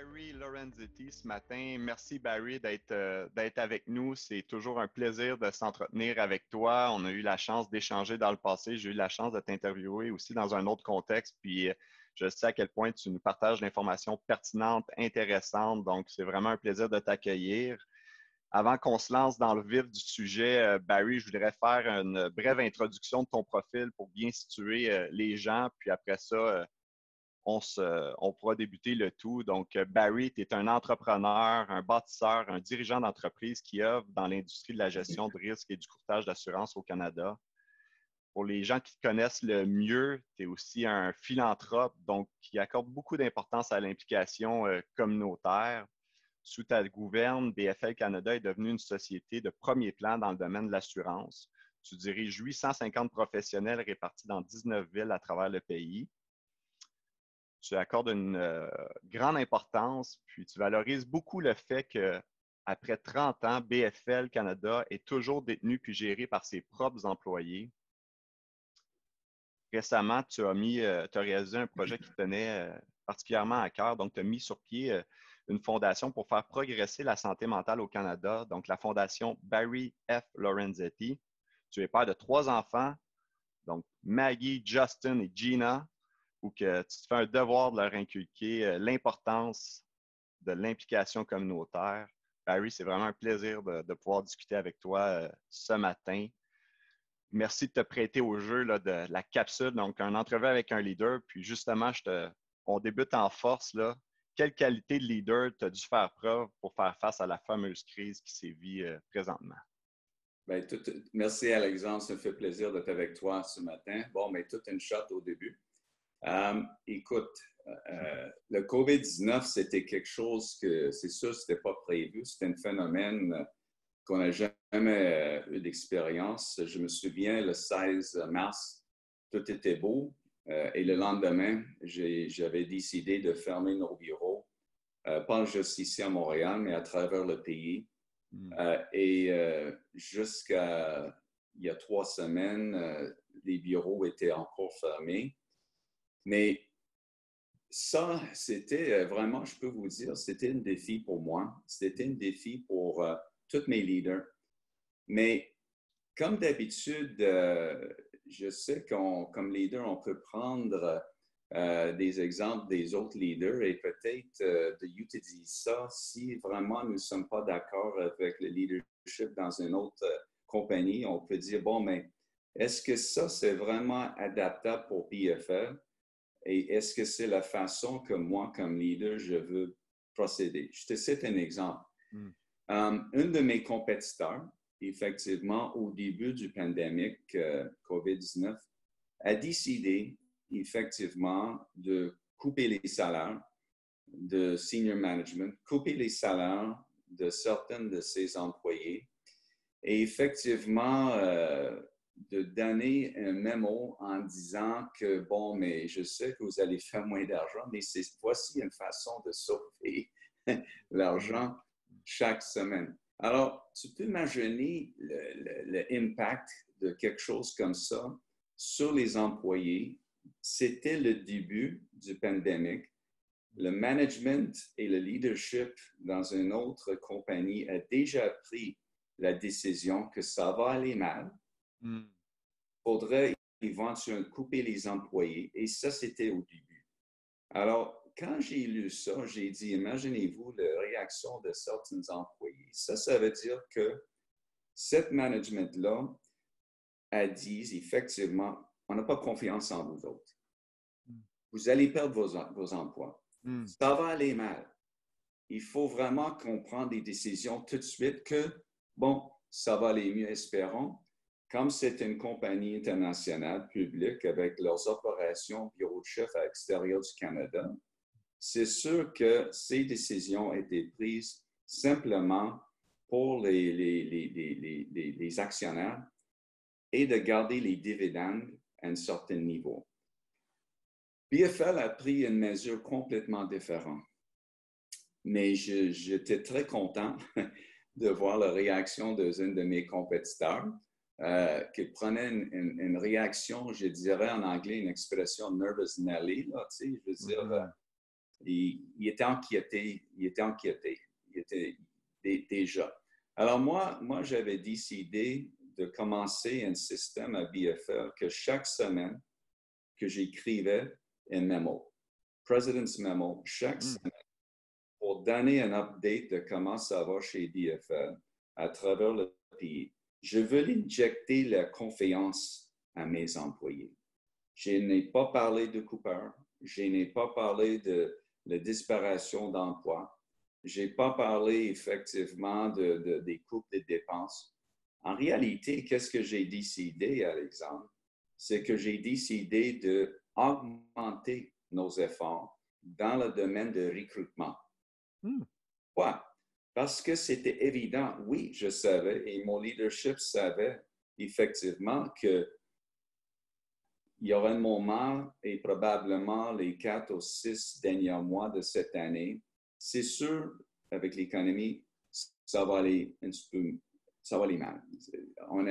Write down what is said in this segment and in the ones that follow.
Barry Lorenzetti ce matin. Merci Barry euh, d'être avec nous. C'est toujours un plaisir de s'entretenir avec toi. On a eu la chance d'échanger dans le passé. J'ai eu la chance de t'interviewer aussi dans un autre contexte. Puis euh, je sais à quel point tu nous partages l'information pertinente, intéressante. Donc, c'est vraiment un plaisir de t'accueillir. Avant qu'on se lance dans le vif du sujet, euh, Barry, je voudrais faire une brève introduction de ton profil pour bien situer les gens. Puis après ça, on, pourra débuter le tout. Donc, euh, Barry, tu es un entrepreneur, un bâtisseur, un dirigeant d'entreprise qui œuvre dans l'industrie de la gestion de risque et du courtage d'assurance au Canada. Pour les gens qui te connaissent le mieux, tu es aussi un philanthrope, donc qui accorde beaucoup d'importance à l'implication euh, communautaire. Sous ta gouverne, BFL Canada est devenue une société de premier plan dans le domaine de l'assurance. Tu diriges 850 professionnels répartis dans 19 villes à travers le pays tu accordes une euh, grande importance, puis tu valorises beaucoup le fait que après 30 ans, BFL Canada est toujours détenu puis géré par ses propres employés. Récemment, tu as, mis, euh, tu as réalisé un projet qui tenait euh, particulièrement à cœur. Donc, tu as mis sur pied une fondation pour faire progresser la santé mentale au Canada, donc la fondation Barry F. Lorenzetti. Tu es père de trois enfants, donc Maggie, Justin et Gina ou que tu te fais un devoir de leur inculquer euh, l'importance de l'implication communautaire. Barry, c'est vraiment un plaisir de, pouvoir discuter avec toi euh, ce matin. Merci de te prêter au jeu de la capsule, donc un entrevue avec un leader. Puis justement, on débute en force. Là. Quelle qualité de leader tu as dû faire preuve pour faire face à la fameuse crise qui sévit euh, présentement? Bien, merci Alexandre, ça me fait plaisir d'être avec toi ce matin. Bon, mais toute une shot au début. Euh, écoute, euh, le COVID-19, c'était quelque chose que, c'est sûr, ce n'était pas prévu. C'était un phénomène qu'on n'a jamais eu d'expérience. Je me souviens, le 16 mars, tout était beau. Euh, et le lendemain, j'avais décidé de fermer nos bureaux, pas juste ici à Montréal, mais à travers le pays. Hmm. et jusqu'à il y a trois semaines, les bureaux étaient encore fermés. Mais ça, c'était euh, vraiment, je peux vous dire, c'était un défi pour moi. C'était un défi pour euh, tous mes leaders. Mais comme d'habitude, euh, je sais qu'on, comme leader, on peut prendre des exemples des autres leaders et peut-être d'utiliser ça si vraiment nous ne sommes pas d'accord avec le leadership dans une autre compagnie. On peut dire, bon, mais est-ce que ça, c'est vraiment adaptable pour PFL? Et est-ce que c'est la façon que moi, comme leader, je veux procéder? Je te cite un exemple. Hmm. Um, un de mes compétiteurs, effectivement, au début du pandémie euh, COVID-19, a décidé effectivement de couper les salaires de senior management, couper les salaires de certains de ses employés et effectivement euh, de donner un mémo en disant que, bon, mais je sais que vous allez faire moins d'argent, mais voici une façon de sauver l'argent chaque semaine. Alors, tu peux imaginer l'impact de quelque chose comme ça sur les employés. C'était le début du pandémie. Le management et le leadership dans une autre compagnie a déjà pris la décision que ça va aller mal il hmm. faudrait éventuellement couper les employés. Et ça, c'était au début. Alors, quand j'ai lu ça, j'ai dit, imaginez-vous la réaction de certains employés. Ça, ça veut dire que cette management-là a dit effectivement, on n'a pas confiance en vous autres. Hmm. Vous allez perdre vos, vos emplois. Hmm. Ça va aller mal. Il faut vraiment qu'on prenne des décisions tout de suite que, bon, ça va aller mieux, espérons, comme c'est une compagnie internationale publique avec leurs opérations bureau de chef à l'extérieur du Canada, c'est sûr que ces décisions étaient prises simplement pour les, les, les, actionnaires et de garder les dividendes à un certain niveau. BFL a pris une mesure complètement différente. Mais j'étais très content de voir la réaction d'un de mes compétiteurs euh, qui prenait une, réaction, je dirais en anglais, une expression nervous Nelly, là, tu sais, je veux dire, mm-hmm. il, était inquiété, il était inquiété, il était déjà. Alors moi, moi j'avais décidé de commencer un système à BFL que chaque semaine que j'écrivais un memo, President's Memo, chaque hmm. semaine, pour donner un update de comment ça va chez BFL à travers le pays. Je veux injecter la confiance à mes employés. Je n'ai pas parlé de Cooper, je n'ai pas parlé de la disparition d'emplois, je n'ai pas parlé effectivement de, des coupes de dépenses. En réalité, qu'est-ce que j'ai décidé, Alexandre? C'est que j'ai décidé d'augmenter nos efforts dans le domaine de recrutement. Hmm. Pourquoi? Parce que c'était évident, oui, je savais, et mon leadership savait effectivement que il y aura un moment, et probablement les quatre ou six derniers mois de cette année, c'est sûr, avec l'économie, ça va aller ça va aller mal. On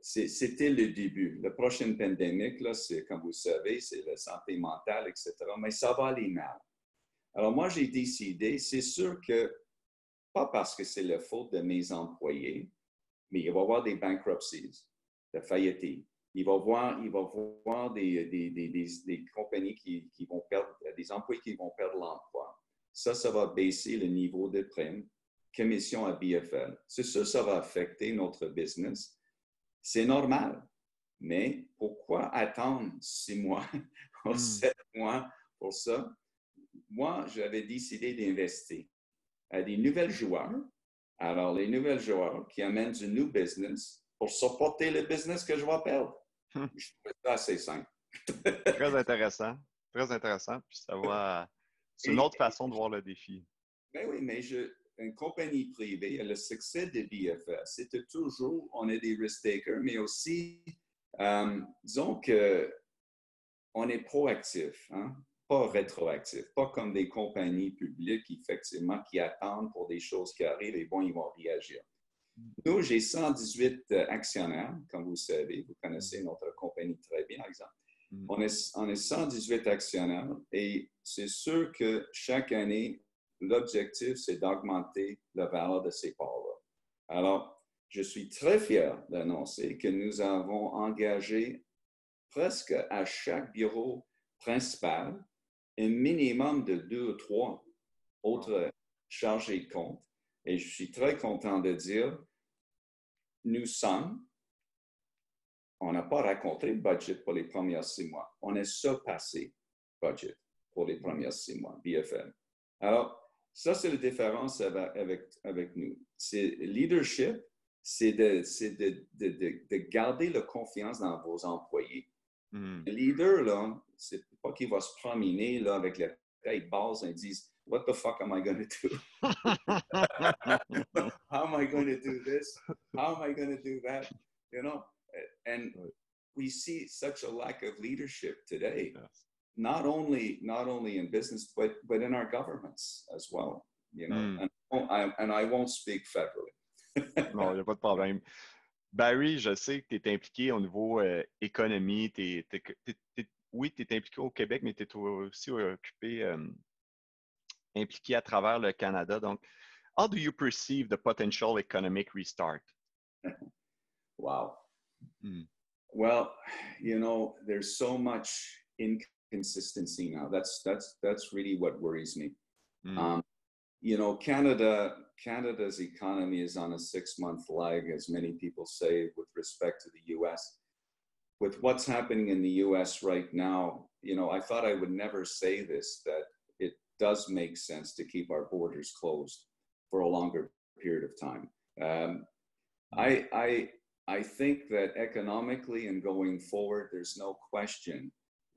c'était le début. La prochaine pandémie, là, c'est, comme vous savez, c'est la santé mentale, etc. Mais ça va aller mal. Alors moi, j'ai décidé, c'est sûr que, pas parce que c'est la faute de mes employés, mais il va y avoir des bankruptcies, de faillites. Il va y avoir, il va voir des, des, des, des, compagnies qui, qui vont perdre, des employés qui vont perdre l'emploi. Ça, ça va baisser le niveau de prime, commission à BFL. C'est sûr, ça va affecter notre business. C'est normal. Mais pourquoi attendre six mois ou hmm. sept mois pour ça? Moi, j'avais décidé d'investir à des nouvelles joueurs. Alors, les nouvelles joueurs qui amènent du new business pour supporter le business que je vais perdre. Hmm. Je trouve ça assez simple. Très intéressant. Très intéressant. Puis ça va c'est une autre façon de voir le défi. Ben oui, mais je, une compagnie privée, le succès de BFS, c'était toujours, on est des risk takers, mais aussi, euh, disons que on est proactif, hein? Pas rétroactif, pas comme des compagnies publiques, effectivement, qui attendent pour des choses qui arrivent et bon, ils vont réagir. Nous, j'ai 118 actionnaires, comme vous savez, vous connaissez notre compagnie très bien, par exemple. Mm. On est, on est 118 actionnaires et c'est sûr que chaque année, l'objectif, c'est d'augmenter la valeur de ces parts-là. Alors, je suis très fier d'annoncer que nous avons engagé presque à chaque bureau principal un minimum de deux ou trois autres chargés de compte. Et je suis très content de dire, nous sommes on n'a pas raconté le budget pour les premiers six mois. On est surpassé budget pour les premiers six mois, BFM. Alors, ça, c'est la différence avec, avec, nous. C'est leadership, c'est de, de, de, de, garder la confiance dans vos employés. Hmm. Le leader, là, c'est pas qu'il va se promener là, avec la tête basse et dire What the fuck am I going to do? How am I going to do this? How am I going to do that? You know, and we see such a lack of leadership today, yes. not only not only in business but but in our governments as well. You know, mm. and, I, and I won't speak federally. non, il n'y a pas de problème. Barry, je sais que tu es impliqué au niveau euh, économie. T'es, t'es, t'es, oui, tu es impliqué au Québec, mais tu es aussi occupé, euh, impliqué à travers le Canada. Donc, how do you perceive the potential economic restart? wow. Mm. Well, you know, there's so much inconsistency now. That's that's that's really what worries me. Mm. Um, you know, Canada Canada's economy is on a six-month lag, as many people say, with respect to the U.S. With what's happening in the U.S. right now, you know, I thought I would never say this that it does make sense to keep our borders closed for a longer period of time. Um, I, I I think that economically and going forward, there's no question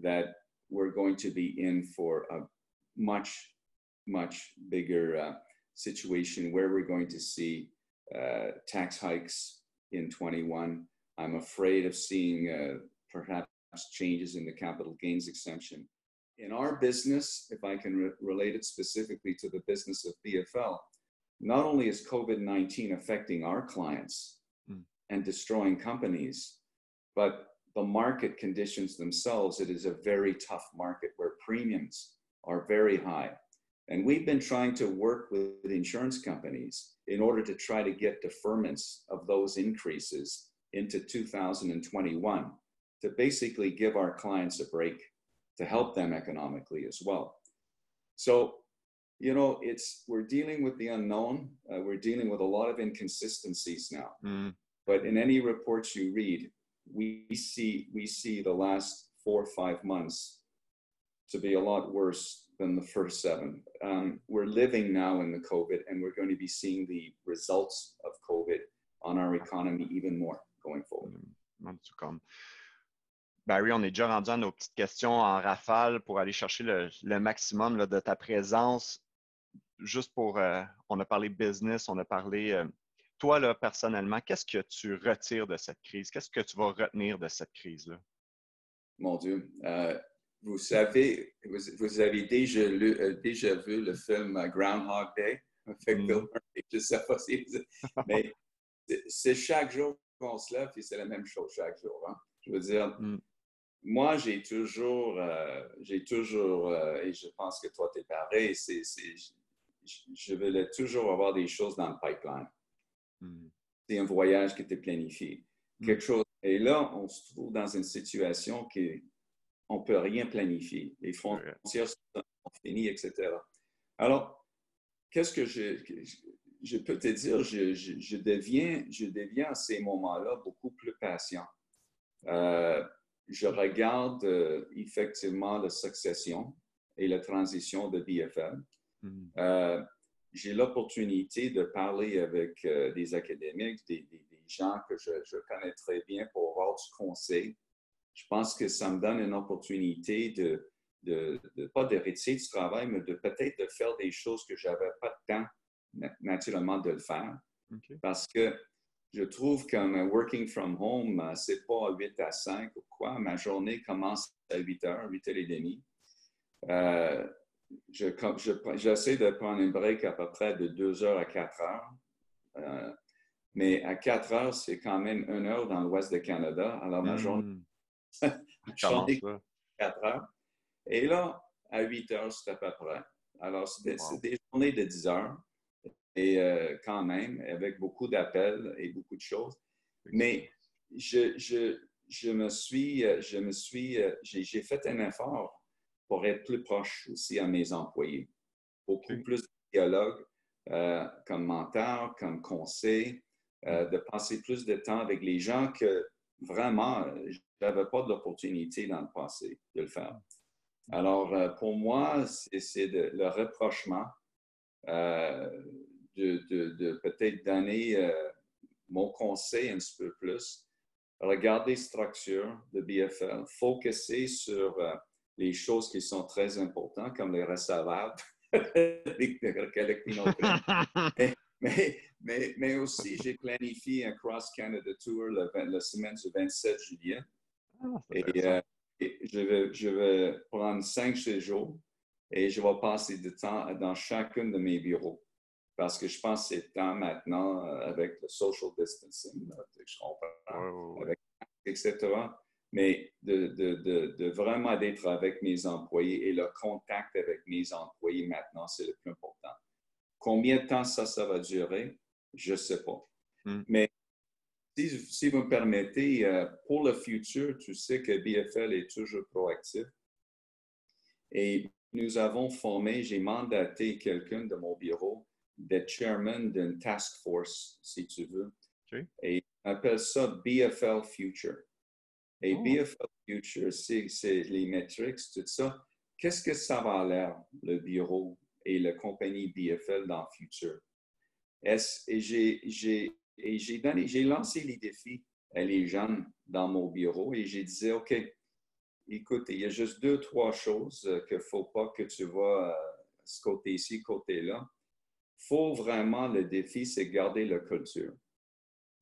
that we're going to be in for a much, much bigger uh, situation where we're going to see uh, tax hikes in 21. I'm afraid of seeing uh, perhaps changes in the capital gains exemption. In our business, if I can re- relate it specifically to the business of BFL, not only is COVID 19 affecting our clients, and destroying companies. But the market conditions themselves, it is a very tough market where premiums are very high. And we've been trying to work with insurance companies in order to try to get deferments of those increases into 2021 to basically give our clients a break to help them economically as well. So, you know, it's we're dealing with the unknown. Uh, we're dealing with a lot of inconsistencies now. Mm. But in any reports you read, we see we see the last four or five months to be a lot worse than the first seven. Um, we're living now in the COVID, and we're going to be seeing the results of COVID on our economy even more going forward. Mm, Barry, on est déjà rendu à nos petites questions en rafale pour aller chercher le, le maximum là, de ta présence. Juste pour, euh, on a parlé business, on a parlé, euh, toi là, personnellement, qu'est-ce que tu retires de cette crise? Qu'est-ce que tu vas retenir de cette crise-là? Mon Dieu, euh, vous savez, vous, avez déjà, lu, déjà vu le film Groundhog Day? Avec. Bill Murray. Je ne sais pas si mais c'est chaque jour qu'on se lève et c'est la même chose chaque jour. Hein. Je veux dire, mm. moi, j'ai toujours, euh, j'ai toujours, et je pense que toi, tu es pareil, c'est, je veux toujours avoir des choses dans le pipeline. Mm. C'est un voyage qui était planifié. Quelque chose. Et là, on se trouve dans une situation qui on ne peut rien planifier. Les frontières sont finies, etc. Alors, qu'est-ce que je, je, peux te dire? Je, deviens, je deviens à ces moments-là beaucoup plus patient. Euh, je regarde euh, effectivement la succession et la transition de BFM. Mm-hmm. Euh, j'ai l'opportunité de parler avec des académiques, des, des, gens que je, je, connais très bien pour avoir du conseil je pense que ça me donne une opportunité de, de, pas de retirer du travail, mais de peut-être de faire des choses que je n'avais pas de temps naturellement de le faire. Parce que je trouve qu'un working from home, euh, c'est pas à 8 à 5 ou quoi. Ma journée commence à 8 heures, 8 h et demie. Euh, j'essaie de prendre un break à peu près de 2 heures à 4 heures. Euh, mais à 4 heures, c'est quand même une heure dans l'ouest du Canada. Alors, ma journée hmm. je 4 heures. Et là, à 8 heures, c'est à peu près. Alors, c'est des, journées de 10 heures, et euh, quand même, avec beaucoup d'appels et beaucoup de choses. Mais je, je, je me suis, euh, je me suis, euh, j'ai fait un effort pour être plus proche aussi à mes employés. Beaucoup plus de dialogue comme mentor, comme conseil, de passer plus de temps avec les gens que vraiment, je n'avais pas l'opportunité dans le passé de le faire. Alors, euh, pour moi, c'est le rapprochement euh, de, peut-être donner euh, mon conseil un petit peu plus, regarder structure de BFL, focuser sur les choses qui sont très importantes, comme les recevables, mais, mais, mais, aussi, j'ai planifié un Cross Canada Tour la semaine du 27 juillet. Ah, euh, et, je, vais, je vais prendre cinq séjours et je vais passer du temps dans chacun de mes bureaux. Parce que je pense que c'est temps maintenant, euh, avec le social distancing, je comprends, etc. Mais de, de, de, de vraiment d'être avec mes employés et le contact avec mes employés maintenant, c'est le plus important. Combien de temps ça, ça va durer? Je ne sais pas. Hmm. Mais si, vous me permettez, euh, pour le futur, tu sais que BFL est toujours proactif. Et nous avons formé, j'ai mandaté quelqu'un de mon bureau d'être chairman d'une task force, si tu veux. Et on appelle ça BFL Future. Et oh. BFL Future, c'est les metrics, tout ça. Qu'est-ce que ça va l'air, le bureau et la compagnie BFL dans le futur? Et j'ai lancé les défis à les jeunes dans mon bureau et j'ai dit, OK, écoute, il y a juste deux, trois choses qu'il ne faut pas que tu vas euh, ce côté-ci, côté-là. Il faut vraiment, le défi, c'est garder la culture,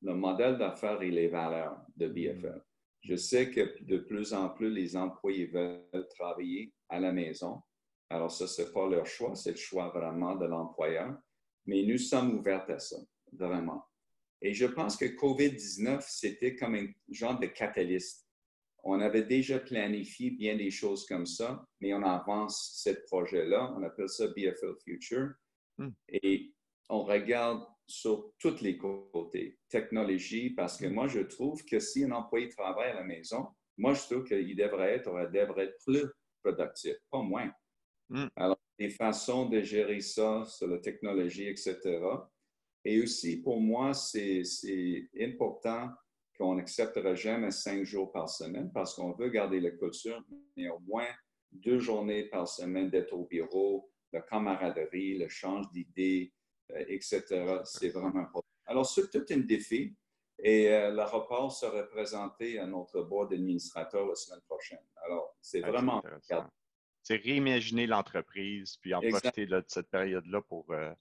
le modèle d'affaires et les valeurs de BFL. Je sais que de plus en plus, les employés veulent travailler à la maison. Alors, ça, ce n'est pas leur choix, c'est le choix vraiment de l'employeur. Mais nous sommes ouverts à ça, vraiment. Et je pense que COVID-19, c'était comme un genre de catalyste on avait déjà planifié bien des choses comme ça, mais on avance ce projet-là. On appelle ça BFL Future. Hmm. Et on regarde sur tous les côtés, technologie, parce que hmm. moi, je trouve que si un employé travaille à la maison, moi, je trouve qu'il devrait être, devrait être plus productif, pas moins. Hmm. Alors, des façons de gérer ça sur la technologie, etc. Et aussi, pour moi, c'est important qu'on n'acceptera jamais cinq jours par semaine parce qu'on veut garder la culture, mais au moins deux journées par semaine d'être au bureau, la camaraderie, le change d'idées, euh, etc. C'est vraiment important. Alors, c'est tout un défi et euh, le rapport sera présenté à notre board d'administrateurs la semaine prochaine. Alors, c'est ah, vraiment. C'est réimaginer l'entreprise puis en profiter de cette période-là pour, euh,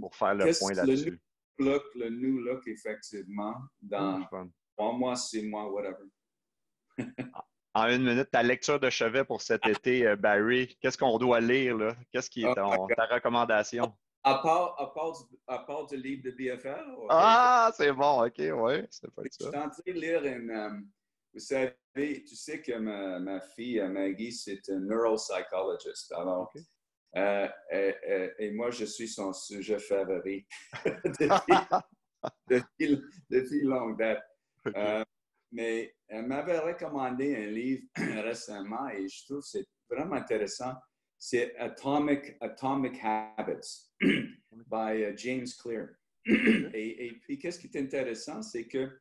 pour faire le point là-dessus. Le, new look, effectivement, dans trois mois, six mois, whatever. En une minute, ta lecture de chevet pour cet été, euh, Barry, qu'est-ce qu'on doit lire? là? Qu'est-ce qui est oh ta recommandation? À part, à, part du, à part, du, livre de BFR? Ah, c'est bon, OK, oui, c'est pas ça. Je suis en train de lire une. Euh, vous savez, tu sais que ma, ma fille, euh, Maggie, c'est une neuropsychologist. Alors, euh, et moi, je suis son sujet favori depuis, depuis, longue date. Euh, mais elle m'avait recommandé un livre récemment et je trouve que c'est vraiment intéressant. C'est Atomic, Atomic Habits by James Clear. et, et, puis, qu'est-ce qui est intéressant, c'est que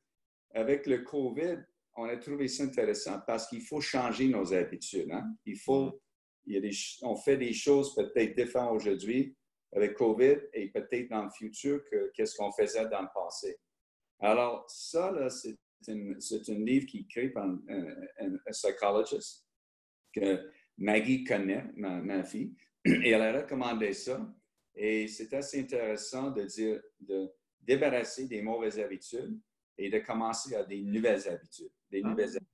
avec le COVID, on a trouvé ça intéressant parce qu'il faut changer nos habitudes. Hein? Il faut mm on fait des choses peut-être différentes aujourd'hui avec COVID et peut-être dans le futur que qu'est-ce qu'on faisait dans le passé. Alors, ça, c'est un livre qui est écrit par un, psychologiste que Maggie connaît, ma, fille, et elle a recommandé ça. Et c'est assez intéressant de dire, de débarrasser des mauvaises habitudes et de commencer à des nouvelles habitudes. Des ah. nouvelles habitudes.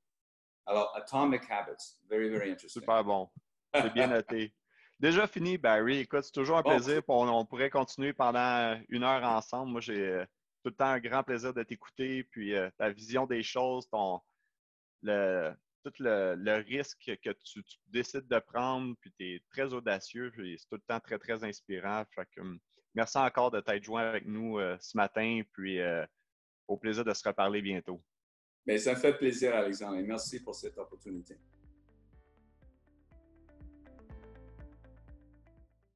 Alors, Atomic Habits, very, very interesting. Super bon. C'est bien noté. Déjà fini, Barry. Écoute, c'est toujours un plaisir. On, pourrait continuer pendant une heure ensemble. Moi, j'ai tout le temps un grand plaisir de t'écouter. Puis euh, ta vision des choses, tout le, risque que tu, décides de prendre, puis tu es très audacieux. C'est tout le temps très, très inspirant. Hum, merci encore de t'être joint avec nous euh, ce matin. Puis au plaisir de se reparler bientôt. Mais ça fait plaisir, Alexandre. Et merci pour cette opportunité.